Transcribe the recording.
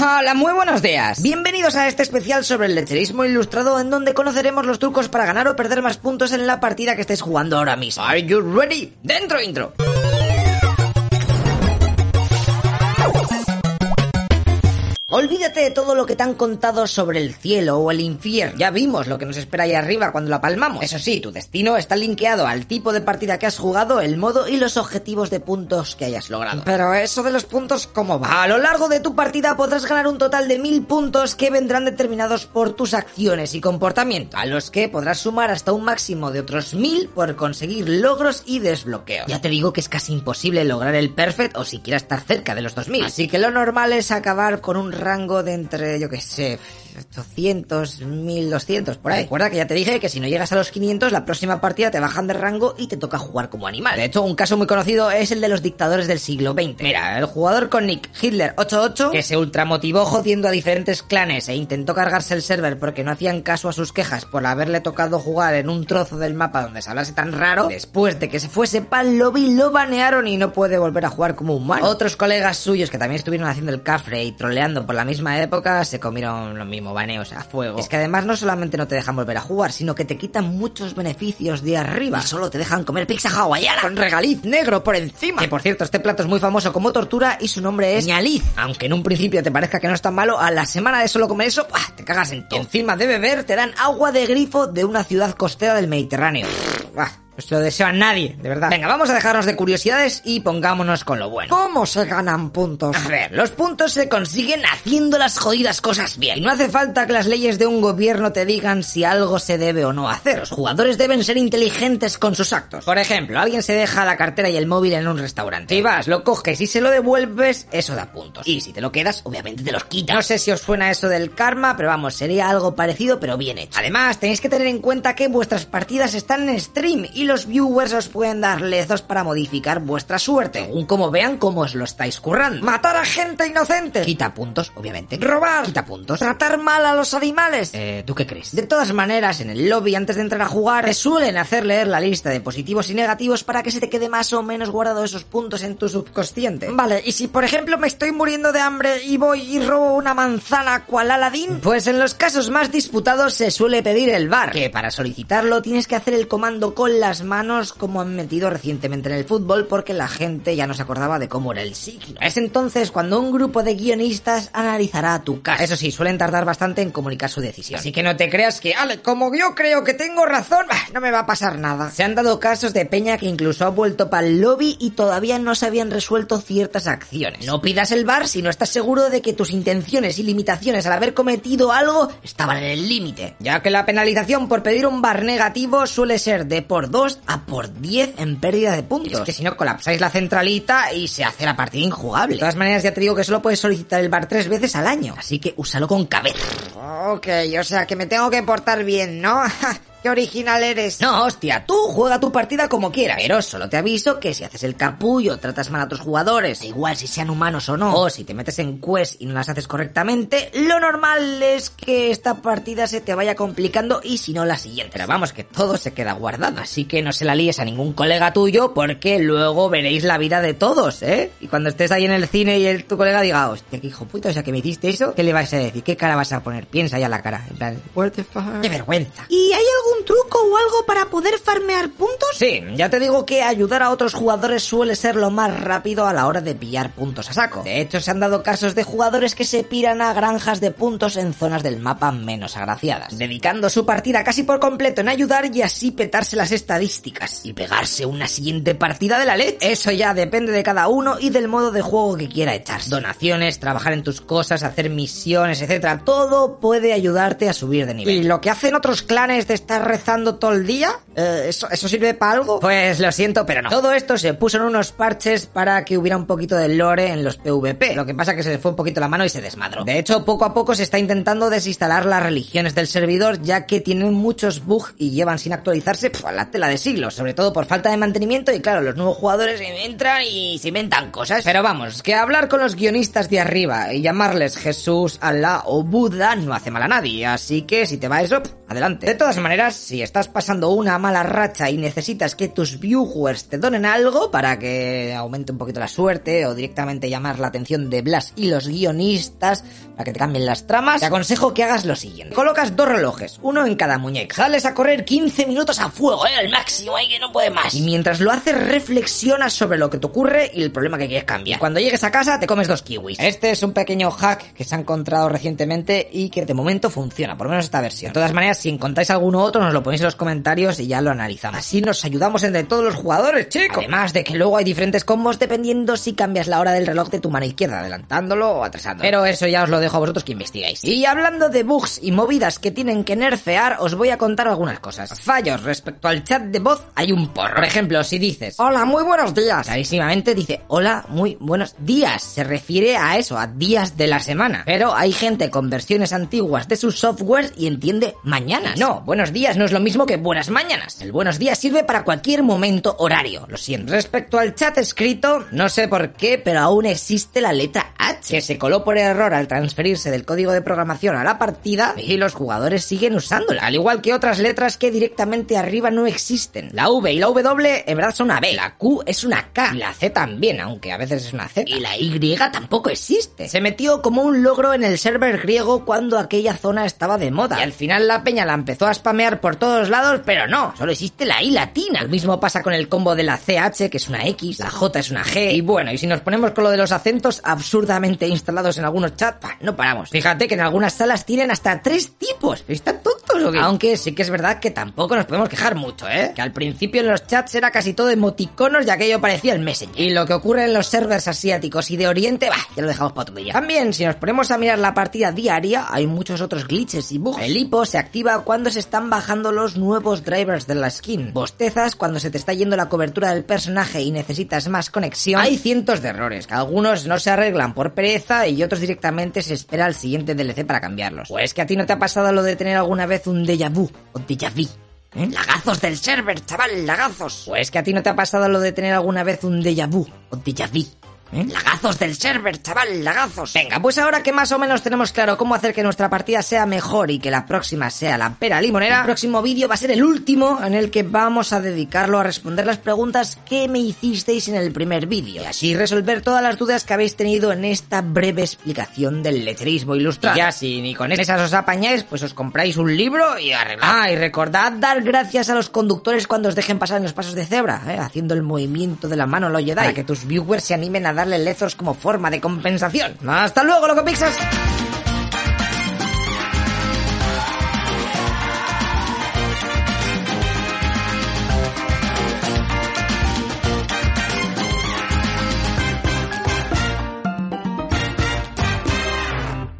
Hola, muy buenos días. Bienvenidos a este especial sobre el lecherismo ilustrado en donde conoceremos los trucos para ganar o perder más puntos en la partida que estés jugando ahora mismo. Are you ready? Dentro intro. Olvídate de todo lo que te han contado sobre el cielo o el infierno. Ya vimos lo que nos espera ahí arriba cuando la palmamos. Eso sí, tu destino está linkeado al tipo de partida que has jugado, el modo y los objetivos de puntos que hayas logrado. Pero eso de los puntos, ¿cómo va? A lo largo de tu partida podrás ganar un total de mil puntos que vendrán determinados por tus acciones y comportamiento, a los que podrás sumar hasta un máximo de otros mil por conseguir logros y desbloqueos. Ya te digo que es casi imposible lograr el perfect o siquiera estar cerca de los 2000. Así que lo normal es acabar con un rango de entre, yo que sé, 800, 1200, por ahí. Recuerda que ya te dije que si no llegas a los 500, la próxima partida te bajan de rango y te toca jugar como animal. De hecho, un caso muy conocido es el de los dictadores del siglo XX. Mira, el jugador con nick Hitler 88, que se ultramotivó jodiendo a diferentes clanes e intentó cargarse el server porque no hacían caso a sus quejas por haberle tocado jugar en un trozo del mapa donde se hablase tan raro, después de que se fuese pa'l lobby lo banearon y no puede volver a jugar como humano. Otros colegas suyos que también estuvieron haciendo el cafre y troleando por la misma época se comieron lo mismo baneos a fuego. Es que además no solamente no te dejan volver a jugar, sino que te quitan muchos beneficios de arriba. Y solo te dejan comer pizza hawaiana con regaliz negro por encima. Que por cierto, este plato es muy famoso como tortura y su nombre es ñaliz. Aunque en un principio te parezca que no es tan malo, a la semana de solo comer eso, ¡pah! te cagas en todo. Encima de beber te dan agua de grifo de una ciudad costera del Mediterráneo. No se lo deseo a nadie, de verdad. Venga, vamos a dejarnos de curiosidades y pongámonos con lo bueno. ¿Cómo se ganan puntos? A ver, los puntos se consiguen haciendo las jodidas cosas bien. Y no hace falta que las leyes de un gobierno te digan si algo se debe o no hacer. Los jugadores deben ser inteligentes con sus actos. Por ejemplo, alguien se deja la cartera y el móvil en un restaurante. Si vas, lo coges y se lo devuelves, eso da puntos. Y si te lo quedas, obviamente te los quita. No sé si os suena eso del karma, pero vamos, sería algo parecido pero bien hecho. Además, tenéis que tener en cuenta que vuestras partidas están en stream y los viewers os pueden dar lezos para modificar vuestra suerte, según como vean cómo os lo estáis currando. Matar a gente inocente. Quita puntos, obviamente. Robar. Quita puntos. Tratar mal a los animales. Eh, ¿tú qué crees? De todas maneras, en el lobby antes de entrar a jugar, te suelen hacer leer la lista de positivos y negativos para que se te quede más o menos guardado esos puntos en tu subconsciente. Vale, y si por ejemplo me estoy muriendo de hambre y voy y robo una manzana cual Aladín. Pues en los casos más disputados se suele pedir el bar, que para solicitarlo tienes que hacer el comando con las manos como han metido recientemente en el fútbol porque la gente ya no se acordaba de cómo era el signo. Es entonces cuando un grupo de guionistas analizará tu caso. Eso sí, suelen tardar bastante en comunicar su decisión. Así que no te creas que, ale, como yo creo que tengo razón, no me va a pasar nada. Se han dado casos de Peña que incluso ha vuelto para el lobby y todavía no se habían resuelto ciertas acciones. No pidas el bar si no estás seguro de que tus intenciones y limitaciones al haber cometido algo estaban en el límite. Ya que la penalización por pedir un bar negativo suele ser de por 2 a por 10 en pérdida de puntos. Es que si no colapsáis la centralita y se hace la partida injugable. De todas maneras, ya te digo que solo puedes solicitar el bar tres veces al año. Así que úsalo con cabeza. Ok, o sea que me tengo que portar bien, ¿no? ¡Qué original eres! No, hostia, tú juega tu partida como quieras. Pero solo te aviso que si haces el capullo, tratas mal a otros jugadores, da igual si sean humanos o no, o si te metes en quest y no las haces correctamente, lo normal es que esta partida se te vaya complicando y si no la siguiente. Pero vamos, que todo se queda guardado. Así que no se la líes a ningún colega tuyo porque luego veréis la vida de todos, ¿eh? Y cuando estés ahí en el cine y el, tu colega diga, hostia, qué hijo puta, o sea, que me hiciste eso, ¿qué le vas a decir? ¿Qué cara vas a poner? Piensa ya la cara. En plan, What the fuck? ¡Qué vergüenza! ¿Y hay algún truco o algo para poder farmear puntos? Sí, ya te digo que ayudar a otros jugadores suele ser lo más rápido a la hora de pillar puntos a saco. De hecho, se han dado casos de jugadores que se piran a granjas de puntos en zonas del mapa menos agraciadas, dedicando su partida casi por completo en ayudar y así petarse las estadísticas y pegarse una siguiente partida de la LED. Eso ya depende de cada uno y del modo de juego que quiera echar. Donaciones, trabajar en tus cosas, hacer misiones, etcétera, todo puede ayudarte a subir de nivel. ¿Y lo que hacen otros clanes de estar rezando todo el día? Eh, ¿eso, ¿Eso sirve para algo? Pues lo siento, pero no. Todo esto se puso en unos parches para que hubiera un poquito de lore en los PvP. Lo que pasa que se le fue un poquito la mano y se desmadró. De hecho, poco a poco se está intentando desinstalar las religiones del servidor, ya que tienen muchos bugs y llevan sin actualizarse pf, a la tela de siglos, sobre todo por falta de mantenimiento y claro, los nuevos jugadores entran y se inventan cosas. Pero vamos, que hablar con los guionistas de arriba y llamarles Jesús, Alá o Buda no hace mal a nadie, así que si te va eso, pf, adelante. De todas maneras, si estás pasando una mala racha y necesitas que tus viewers te donen algo para que aumente un poquito la suerte o directamente llamar la atención de Blas y los guionistas para que te cambien las tramas, te aconsejo que hagas lo siguiente. Colocas dos relojes, uno en cada muñeca. Sales a correr 15 minutos a fuego, eh, al máximo, ahí que no puede más. Y mientras lo haces, reflexionas sobre lo que te ocurre y el problema que quieres cambiar. Cuando llegues a casa, te comes dos kiwis. Este es un pequeño hack que se ha encontrado recientemente y que de momento funciona, por lo menos esta versión. De todas maneras, si encontráis alguno otro, nos lo ponéis en los comentarios y ya lo analizamos. Así nos ayudamos entre todos los jugadores, chicos. Además de que luego hay diferentes combos dependiendo si cambias la hora del reloj de tu mano izquierda, adelantándolo o atrasándolo. Pero eso ya os lo dejo a vosotros que investigáis. Y hablando de bugs y movidas que tienen que nerfear, os voy a contar algunas cosas. Fallos respecto al chat de voz hay un porro. Por ejemplo, si dices, Hola, muy buenos días. clarísimamente dice, hola, muy buenos días. Se refiere a eso, a días de la semana. Pero hay gente con versiones antiguas de sus softwares y entiende No, buenos días no es lo mismo que buenas mañanas. El buenos días sirve para cualquier momento horario, lo siento. Respecto al chat escrito, no sé por qué, pero aún existe la letra H, que se coló por error al transferirse del código de programación a la partida y los jugadores siguen usándola, al igual que otras letras que directamente arriba no existen. La V y la W en verdad son una B, la Q es una K y la C también, aunque a veces es una Z. Y la Y tampoco existe. Se metió como un logro en el server griego cuando aquella zona estaba de moda. Y al final la peña la empezó a spamear por todos lados, pero no, solo existe la I latina. Lo mismo pasa con el combo de la CH, que es una X, la J es una G. Y bueno, y si nos ponemos con lo de los acentos absurdamente instalados en algunos chats, no paramos. Fíjate que en algunas salas tienen hasta tres tipos. ¿Están tontos Aunque sí que es verdad que tampoco nos podemos quejar mucho, ¿eh? Que al principio en los chats era casi todo emoticonos y aquello parecía el Messenger. Y lo que ocurre en los servers asiáticos y de Oriente, bah, ya lo dejamos para otro día. También, si nos ponemos a mirar la partida diaria, hay muchos otros glitches y bugs. El hipo se activa cuando se están bajando los nuevos drivers de la skin. Bostezas cuando se te está yendo la cobertura del personaje y necesitas más conexión. Hay cientos de errores, que algunos no se arreglan por pereza y otros directamente se espera al siguiente DLC para cambiarlos. Pues que a ti no te ha pasado lo de tener alguna vez un déjà vu o déjà vu. ¿Eh? Lagazos del server, chaval, lagazos. Pues que a ti no te ha pasado lo de tener alguna vez un déjà vu o déjà vu. ¿Eh? Lagazos del server, chaval, lagazos. Venga, pues ahora que más o menos tenemos claro cómo hacer que nuestra partida sea mejor y que la próxima sea la pera limonera, el próximo vídeo va a ser el último en el que vamos a dedicarlo a responder las preguntas que me hicisteis en el primer vídeo. Y así resolver todas las dudas que habéis tenido en esta breve explicación del letterismo ilustrado. Y ya si ni con esas os apañáis, pues os compráis un libro y arreglad. Ah, y recordad dar gracias a los conductores cuando os dejen pasar en los pasos de cebra, ¿eh? haciendo el movimiento de la mano lo Jedi, para que tus viewers se animen a darle lezos como forma de compensación. ¡Hasta luego, loco pixas!